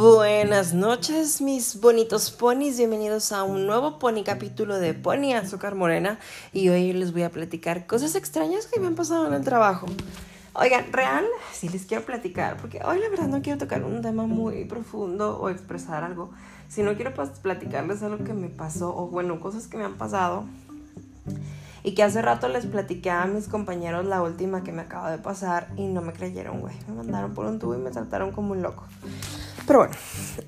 Buenas noches, mis bonitos ponis. Bienvenidos a un nuevo pony capítulo de Pony Azúcar Morena. Y hoy les voy a platicar cosas extrañas que me han pasado en el trabajo. Oigan, real, sí les quiero platicar, porque hoy la verdad no quiero tocar un tema muy profundo o expresar algo, sino quiero pues, platicarles algo que me pasó, o bueno, cosas que me han pasado. Y que hace rato les platiqué a mis compañeros la última que me acaba de pasar y no me creyeron, güey. Me mandaron por un tubo y me trataron como un loco. Pero bueno,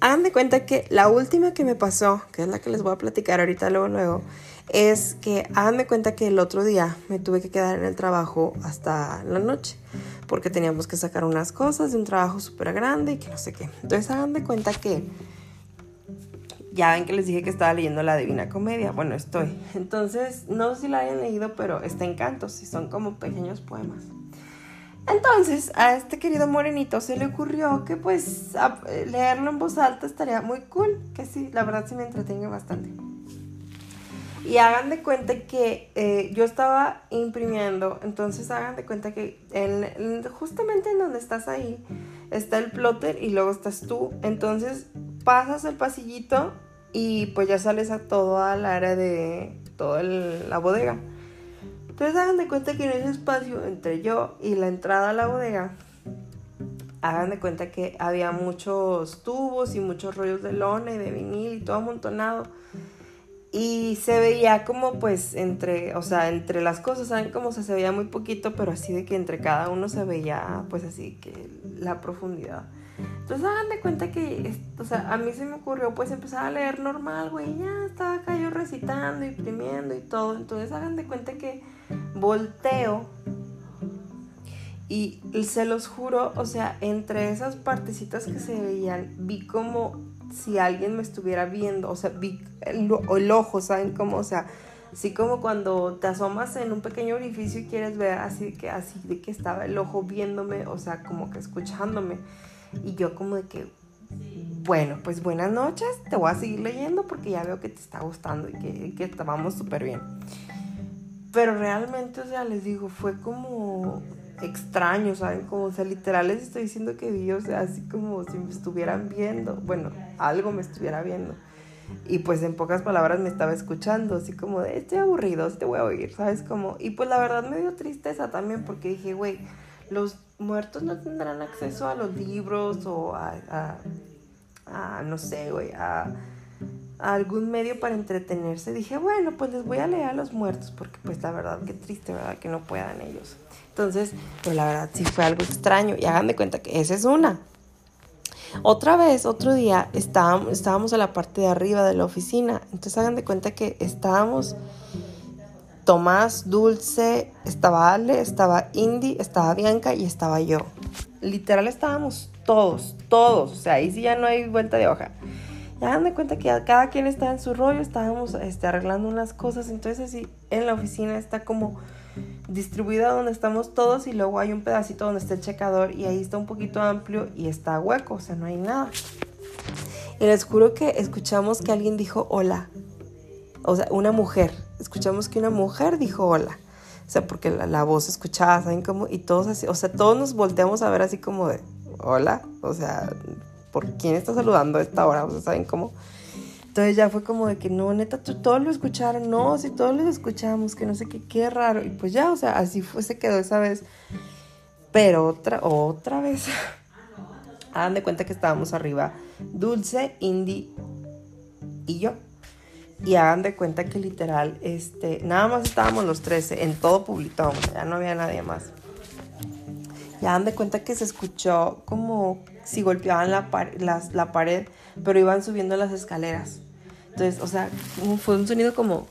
hagan de cuenta que la última que me pasó, que es la que les voy a platicar ahorita luego, luego, es que hagan de cuenta que el otro día me tuve que quedar en el trabajo hasta la noche, porque teníamos que sacar unas cosas de un trabajo súper grande y que no sé qué. Entonces hagan de cuenta que ya ven que les dije que estaba leyendo la Divina Comedia. Bueno, estoy. Entonces, no sé si la hayan leído, pero está en cantos y son como pequeños poemas. Entonces, a este querido morenito se le ocurrió que pues leerlo en voz alta estaría muy cool, que sí, la verdad sí me entretengo bastante. Y hagan de cuenta que eh, yo estaba imprimiendo, entonces hagan de cuenta que justamente en donde estás ahí está el plotter y luego estás tú. Entonces pasas el pasillito y pues ya sales a todo al área de toda la bodega. Entonces hagan de cuenta que en ese espacio entre yo y la entrada a la bodega, hagan de cuenta que había muchos tubos y muchos rollos de lona y de vinil y todo amontonado. Y se veía como pues entre, o sea, entre las cosas, ¿saben cómo se, se veía muy poquito, pero así de que entre cada uno se veía pues así que la profundidad. Entonces hagan de cuenta que, o sea, a mí se me ocurrió pues empezar a leer normal, güey, ya estaba acá yo recitando, imprimiendo y todo. Entonces hagan de cuenta que volteo y se los juro, o sea, entre esas partecitas que se veían, vi como si alguien me estuviera viendo, o sea, vi el, el ojo, ¿saben cómo? O sea, así como cuando te asomas en un pequeño orificio y quieres ver así que así de que estaba el ojo viéndome, o sea, como que escuchándome. Y yo como de que, bueno, pues buenas noches, te voy a seguir leyendo porque ya veo que te está gustando y que, que estábamos súper bien. Pero realmente, o sea, les digo, fue como extraño, ¿saben? Como, o sea, literal les estoy diciendo que vi, o sea, así como si me estuvieran viendo, bueno, algo me estuviera viendo. Y pues en pocas palabras me estaba escuchando, así como de, estoy aburrido, te voy a oír, ¿sabes? Como, y pues la verdad me dio tristeza también porque dije, güey, los muertos no tendrán acceso a los libros o a, a, no sé, güey, a, algún medio para entretenerse. Dije, bueno, pues les voy a leer a los muertos porque pues la verdad, qué triste, ¿verdad? Que no puedan ellos. Entonces, pues la verdad sí fue algo extraño y hagan de cuenta que esa es una. Otra vez, otro día, estábamos, estábamos a la parte de arriba de la oficina. Entonces hagan de cuenta que estábamos Tomás, Dulce, estaba Ale, estaba Indy, estaba Bianca y estaba yo. Literal estábamos todos, todos. O sea, ahí sí ya no hay vuelta de hoja. Ya dan de cuenta que cada quien está en su rollo, estábamos este, arreglando unas cosas. Entonces así en la oficina está como distribuida donde estamos todos y luego hay un pedacito donde está el checador y ahí está un poquito amplio y está hueco, o sea, no hay nada. Y les juro que escuchamos que alguien dijo hola. O sea, una mujer escuchamos que una mujer dijo hola. O sea, porque la, voz escuchaba, ¿saben cómo? Y todos así, o sea, todos nos volteamos a ver así como de, hola, o sea, ¿por quién está saludando a esta hora? O sea, ¿saben cómo? Entonces ya fue como de que no, neta, todos lo escucharon, no, si todos lo escuchamos, que no sé qué, qué raro. Y pues ya, o sea, así fue, se quedó esa vez. Pero otra, otra vez, hagan de cuenta que estábamos arriba, Dulce, Indy y yo. Y hagan de cuenta que literal, este, nada más estábamos los 13, en todo publicado, ya no había nadie más. Y hagan de cuenta que se escuchó como si golpeaban la, la pared, pero iban subiendo las escaleras. Entonces, o sea, fue un sonido como,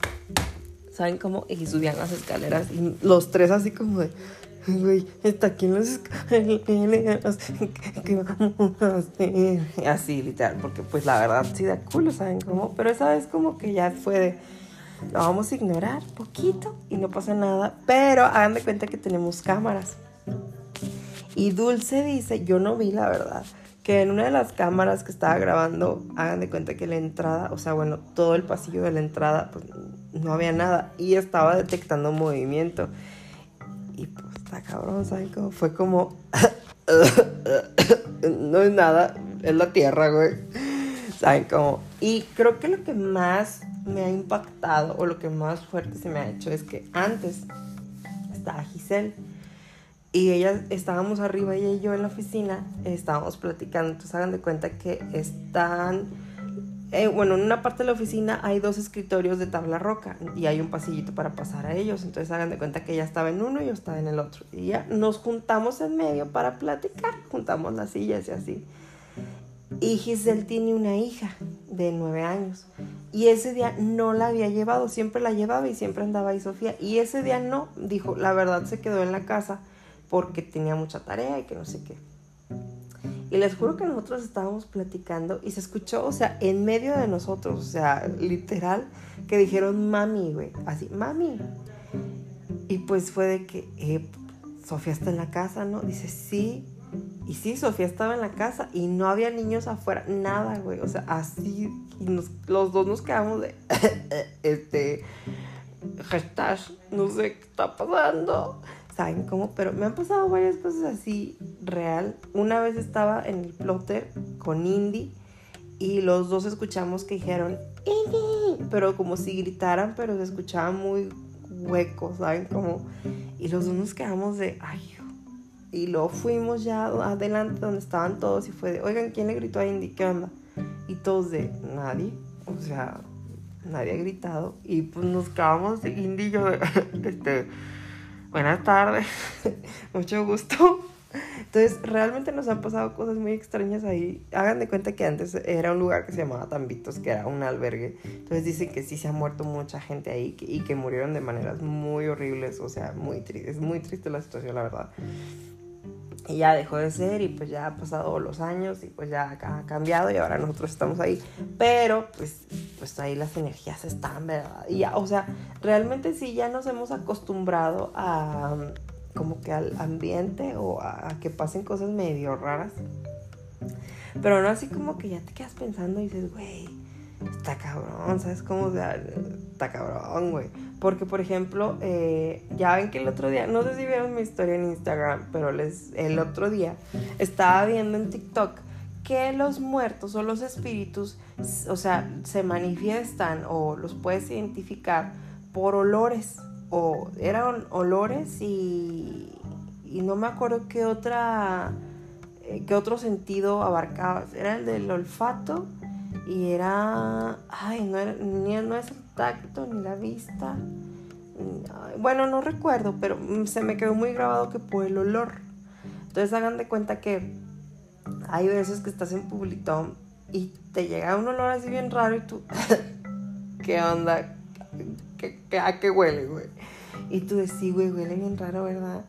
¿saben cómo? Y subían las escaleras y los tres así como de güey, está aquí en los escaleras, ¿qué vamos a hacer? Así, literal, porque pues la verdad sí da culo, ¿saben cómo? Pero esa vez como que ya fue de, lo vamos a ignorar poquito y no pasa nada, pero hagan de cuenta que tenemos cámaras. Y Dulce dice, yo no vi la verdad, que en una de las cámaras que estaba grabando, hagan de cuenta que la entrada, o sea, bueno, todo el pasillo de la entrada, pues no había nada y estaba detectando movimiento. Y pues cabrón, ¿saben cómo? Fue como, no es nada, es la tierra, güey. ¿Saben cómo? Y creo que lo que más me ha impactado o lo que más fuerte se me ha hecho es que antes estaba Giselle y ella estábamos arriba ella y yo en la oficina estábamos platicando entonces hagan de cuenta que están eh, bueno en una parte de la oficina hay dos escritorios de tabla roca y hay un pasillito para pasar a ellos entonces hagan de cuenta que ella estaba en uno y yo estaba en el otro y ya nos juntamos en medio para platicar juntamos las sillas y así y Giselle tiene una hija de nueve años. Y ese día no la había llevado, siempre la llevaba y siempre andaba ahí Sofía. Y ese día no, dijo, la verdad se quedó en la casa porque tenía mucha tarea y que no sé qué. Y les juro que nosotros estábamos platicando y se escuchó, o sea, en medio de nosotros, o sea, literal, que dijeron mami, güey, así, mami. Y pues fue de que, eh, Sofía está en la casa, ¿no? Dice, sí. Y sí, Sofía estaba en la casa y no había niños afuera, nada, güey. O sea, así, y los dos nos quedamos de, este, hashtag, no sé qué está pasando. ¿Saben cómo? Pero me han pasado varias cosas así, real. Una vez estaba en el plotter con Indy y los dos escuchamos que dijeron, Indy, pero como si gritaran, pero se escuchaba muy hueco, ¿saben? Como, y los dos nos quedamos de, ay, y luego fuimos ya adelante donde estaban todos y fue de, oigan, ¿quién le gritó a Indy? ¿Qué onda? Y todos de, nadie. O sea, nadie ha gritado. Y pues nos quedamos de Indy y yo, este, buenas tardes, mucho gusto. Entonces, realmente nos han pasado cosas muy extrañas ahí. Hagan de cuenta que antes era un lugar que se llamaba Tambitos, que era un albergue. Entonces dicen que sí se ha muerto mucha gente ahí y que murieron de maneras muy horribles. O sea, muy triste. Es muy triste la situación, la verdad. Y ya dejó de ser y pues ya ha pasado los años y pues ya ha cambiado y ahora nosotros estamos ahí. Pero pues, pues ahí las energías están, ¿verdad? Y ya, o sea, realmente sí ya nos hemos acostumbrado a como que al ambiente o a, que pasen cosas medio raras. Pero no así como que ya te quedas pensando y dices, güey, está cabrón, ¿sabes cómo? O sea, está cabrón, güey. Porque, por ejemplo, eh, ya ven que el otro día, no sé si vieron mi historia en Instagram, pero les, el otro día estaba viendo en TikTok que los muertos o los espíritus, o sea, se manifiestan o los puedes identificar por olores. O eran olores y, y no me acuerdo qué otra, eh, qué otro sentido abarcaba. Era el del olfato y era, ay, no, era, ni, no es tacto ni la vista. Bueno, no recuerdo, pero se me quedó muy grabado que por el olor. Entonces hagan de cuenta que hay veces que estás en Publitón y te llega un olor así bien raro y tú, ¿qué onda? ¿Qué, ¿A qué huele, güey? Y tú decís, güey, huele bien raro, ¿verdad?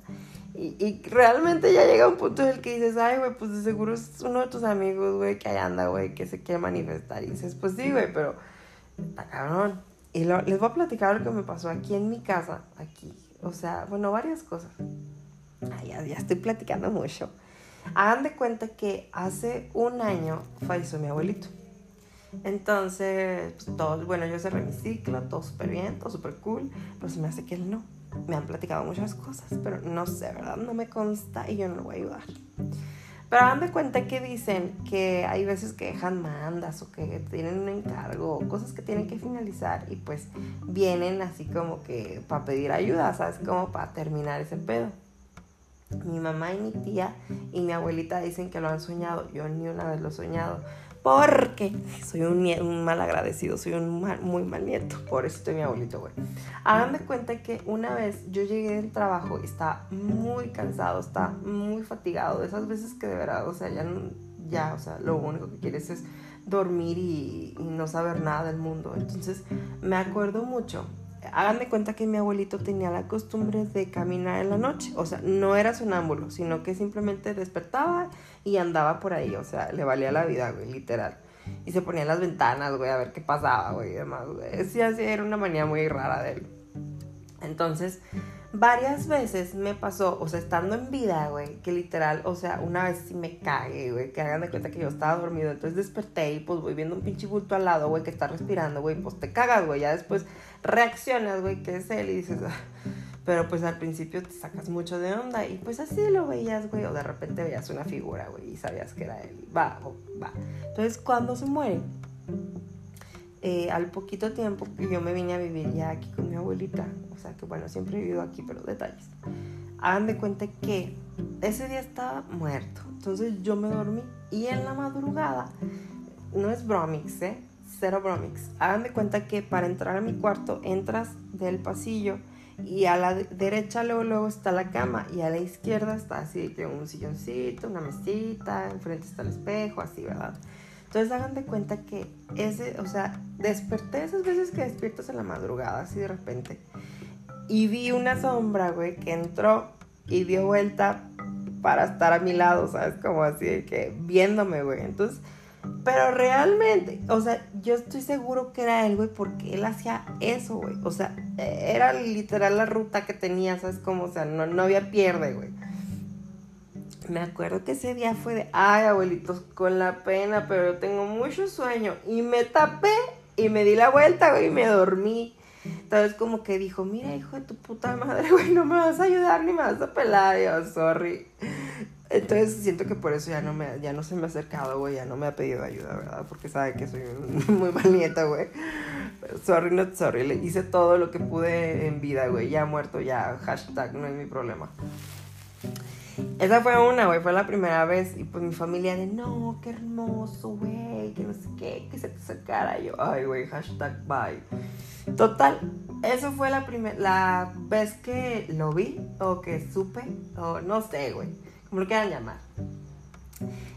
Y, y, realmente ya llega un punto en el que dices, ay, güey, pues de seguro es uno de tus amigos, güey, que ahí anda, güey, que se quiere manifestar. Y dices, pues sí, güey, pero está cabrón. Y les voy a platicar lo que me pasó aquí en mi casa, aquí. O sea, bueno, varias cosas. Ay, ya, ya estoy platicando mucho. Hagan de cuenta que hace un año falleció mi abuelito. Entonces, pues, todo, bueno, yo cerré mi ciclo, todo súper bien, todo súper cool, pero se me hace que él no. Me han platicado muchas cosas, pero no sé, ¿verdad? No me consta y yo no lo voy a ayudar. Pero hagan de cuenta que dicen que hay veces que dejan mandas o que tienen un encargo, cosas que tienen que finalizar y pues vienen así como que para pedir ayuda, ¿sabes? Como para terminar ese pedo. Mi mamá y mi tía y mi abuelita dicen que lo han soñado. Yo ni una vez lo he soñado porque soy un, mal agradecido, soy un muy mal nieto. Por eso estoy mi abuelito, güey. Hagan de cuenta que una vez yo llegué del trabajo y estaba muy cansado, estaba muy fatigado. De esas veces que de verdad, o sea, ya, o sea, lo único que quieres es dormir y no saber nada del mundo. Entonces, me acuerdo mucho hagan cuenta que mi abuelito tenía la costumbre de caminar en la noche. O sea, no era sonámbulo, sino que simplemente despertaba y andaba por ahí. O sea, le valía la vida, güey, literal. Y se ponía en las ventanas, güey, a ver qué pasaba, güey, y demás, güey. Sí, así era una manía muy rara de él. Entonces, varias veces me pasó, o sea, estando en vida, güey, que literal, o sea, una vez sí me cagué, güey, que hagan de cuenta que yo estaba dormido, entonces desperté y pues voy viendo un pinche bulto al lado, güey, que está respirando, güey, pues te cagas, güey, ya después reaccionas, güey, que es él y dices, ah, Pero pues al principio te sacas mucho de onda y pues así lo veías, güey, o de repente veías una figura, güey, y sabías que era él. Va, va. Entonces cuando se muere, eh, al poquito tiempo yo me vine a vivir ya aquí con mi abuelita, o sea que bueno, siempre he vivido aquí, pero detalles. Hagan de cuenta que ese día estaba muerto, entonces yo me dormí y en la madrugada, no es bromix, ¿eh? Cero bromix. Hagan de cuenta que para entrar a mi cuarto entras del pasillo y a la derecha luego, luego está la cama y a la izquierda está así que un silloncito, una mesita, enfrente está el espejo, así, ¿verdad? Entonces hagan de cuenta que ese, o sea, desperté esas veces que despiertas en la madrugada, así de repente. Y vi una sombra, güey, que entró y dio vuelta para estar a mi lado, ¿sabes? Como así que viéndome, güey. Entonces, pero realmente, o sea, yo estoy seguro que era él, güey, porque él hacía eso, güey. O sea, era literal la ruta que tenía, ¿sabes? Como, o sea, no, no había pierde, güey me acuerdo que ese día fue de, ay, abuelitos, con la pena, pero yo tengo mucho sueño. Y me tapé y me di la vuelta, güey, y me dormí. Entonces como que dijo, mira, hijo de tu puta madre, güey, no me vas a ayudar ni me vas a pelar. Yo, sorry. Entonces siento que por eso ya no, me, ya no se me ha acercado, güey, ya no me ha pedido ayuda, ¿verdad? Porque sabe que soy muy mal nieta, güey. Sorry, not sorry. Le hice todo lo que pude en vida, güey. Ya muerto, ya. Hashtag, no es mi problema. Esa fue una, güey, fue la primera vez. Y pues mi familia de, no, qué hermoso, güey, que no sé qué, que se te sacara. yo, ay, güey, hashtag bye. Total, eso fue la primera, la vez que lo vi, o que supe, o no sé, güey, como lo quieran llamar.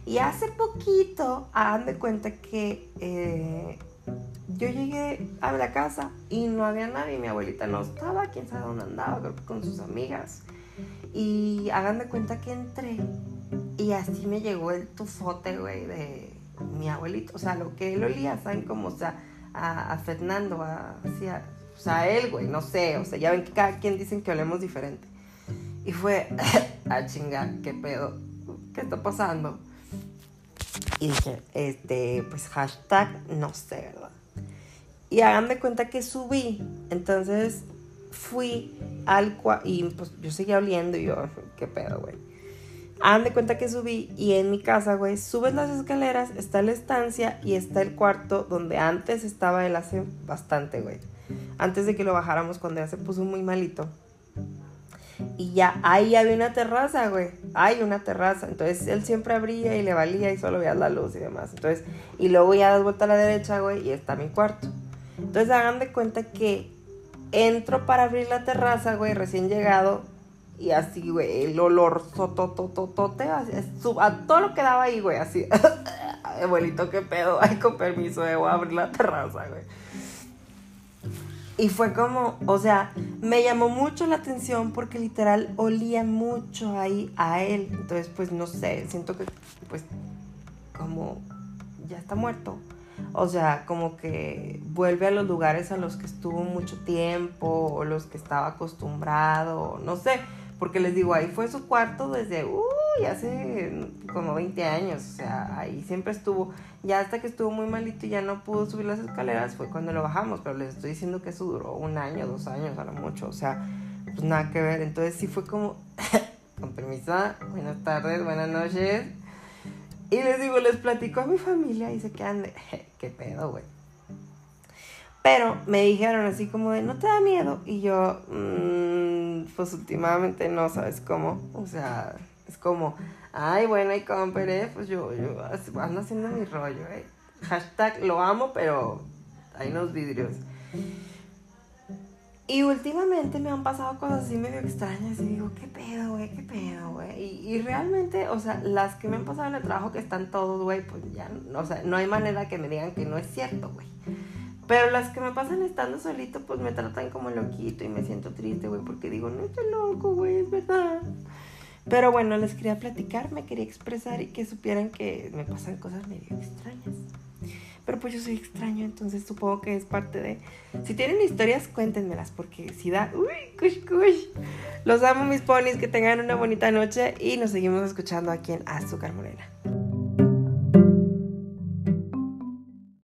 Y hace poquito, hagan cuenta que eh, yo llegué a la casa y no había nadie. Mi abuelita no estaba, quién sabe dónde andaba, creo que con sus amigas. Y hagan de cuenta que entré y así me llegó el tufote, güey, de mi abuelito. O sea, lo que él olía, ¿saben? Como, o sea, a, Fernando, a, o sea, a él, güey, no sé. O sea, ya ven que cada quien dicen que olemos diferente. Y fue, a chingar, ¿qué pedo? ¿Qué está pasando? Y dije, este, pues hashtag, no sé, ¿verdad? Y hagan de cuenta que subí. Entonces fui al cuarto y pues yo seguía oliendo y yo, qué pedo, güey. Hagan de cuenta que subí y en mi casa, güey, subes las escaleras, está la estancia y está el cuarto donde antes estaba él hace bastante, güey. Antes de que lo bajáramos cuando ya se puso muy malito. Y ya ahí había una terraza, güey. Hay una terraza. Entonces él siempre abría y le valía y solo veía la luz y demás. Entonces, y luego ya das vuelta a la derecha, güey, y está mi cuarto. Entonces hagan de cuenta que entro para abrir la terraza, güey, recién llegado. Y así, güey, el olor sototototote, a todo lo que daba ahí, güey, así. Abuelito, qué pedo, ay, con permiso, de voy a abrir la terraza, güey. Y fue como, o sea, me llamó mucho la atención porque literal olía mucho ahí a él. Entonces, pues no sé, siento que, pues, como ya está muerto. O sea, como que vuelve a los lugares a los que estuvo mucho tiempo o los que estaba acostumbrado, no sé, porque les digo, ahí fue su cuarto desde, uy, hace como 20 años, o sea, ahí siempre estuvo, ya hasta que estuvo muy malito y ya no pudo subir las escaleras fue cuando lo bajamos, pero les estoy diciendo que eso duró un año, dos años, a lo mucho, o sea, pues nada que ver, entonces sí fue como, con permiso, buenas tardes, buenas noches y les digo, les platico a mi familia y se quedan de, ¿qué pedo, güey? Pero me dijeron así como de, ¿no te da miedo? Y yo, mmm, pues últimamente no, ¿sabes cómo? O sea, es como, ay, bueno, y compere, pues yo, yo ando haciendo mi rollo, ¿eh? Hashtag lo amo, pero hay unos vidrios. Y últimamente me han pasado cosas así medio extrañas y digo, ¿qué pedo, güey? ¿Qué pedo, güey? Y, realmente, o sea, las que me han pasado en el trabajo que están todos, güey, pues ya, o sea, no hay manera que me digan que no es cierto, güey. Pero las que me pasan estando solito, pues me tratan como loquito y me siento triste, güey, porque digo, no estoy loco, güey, es verdad. Pero bueno, les quería platicar, me quería expresar y que supieran que me pasan cosas medio extrañas. Pero pues yo soy extraño, entonces supongo que es parte de... Si tienen historias, cuéntenmelas, porque si da... ¡Uy, kush, kush! Los amo mis ponis, que tengan una bonita noche y nos seguimos escuchando aquí en Azúcar Morena.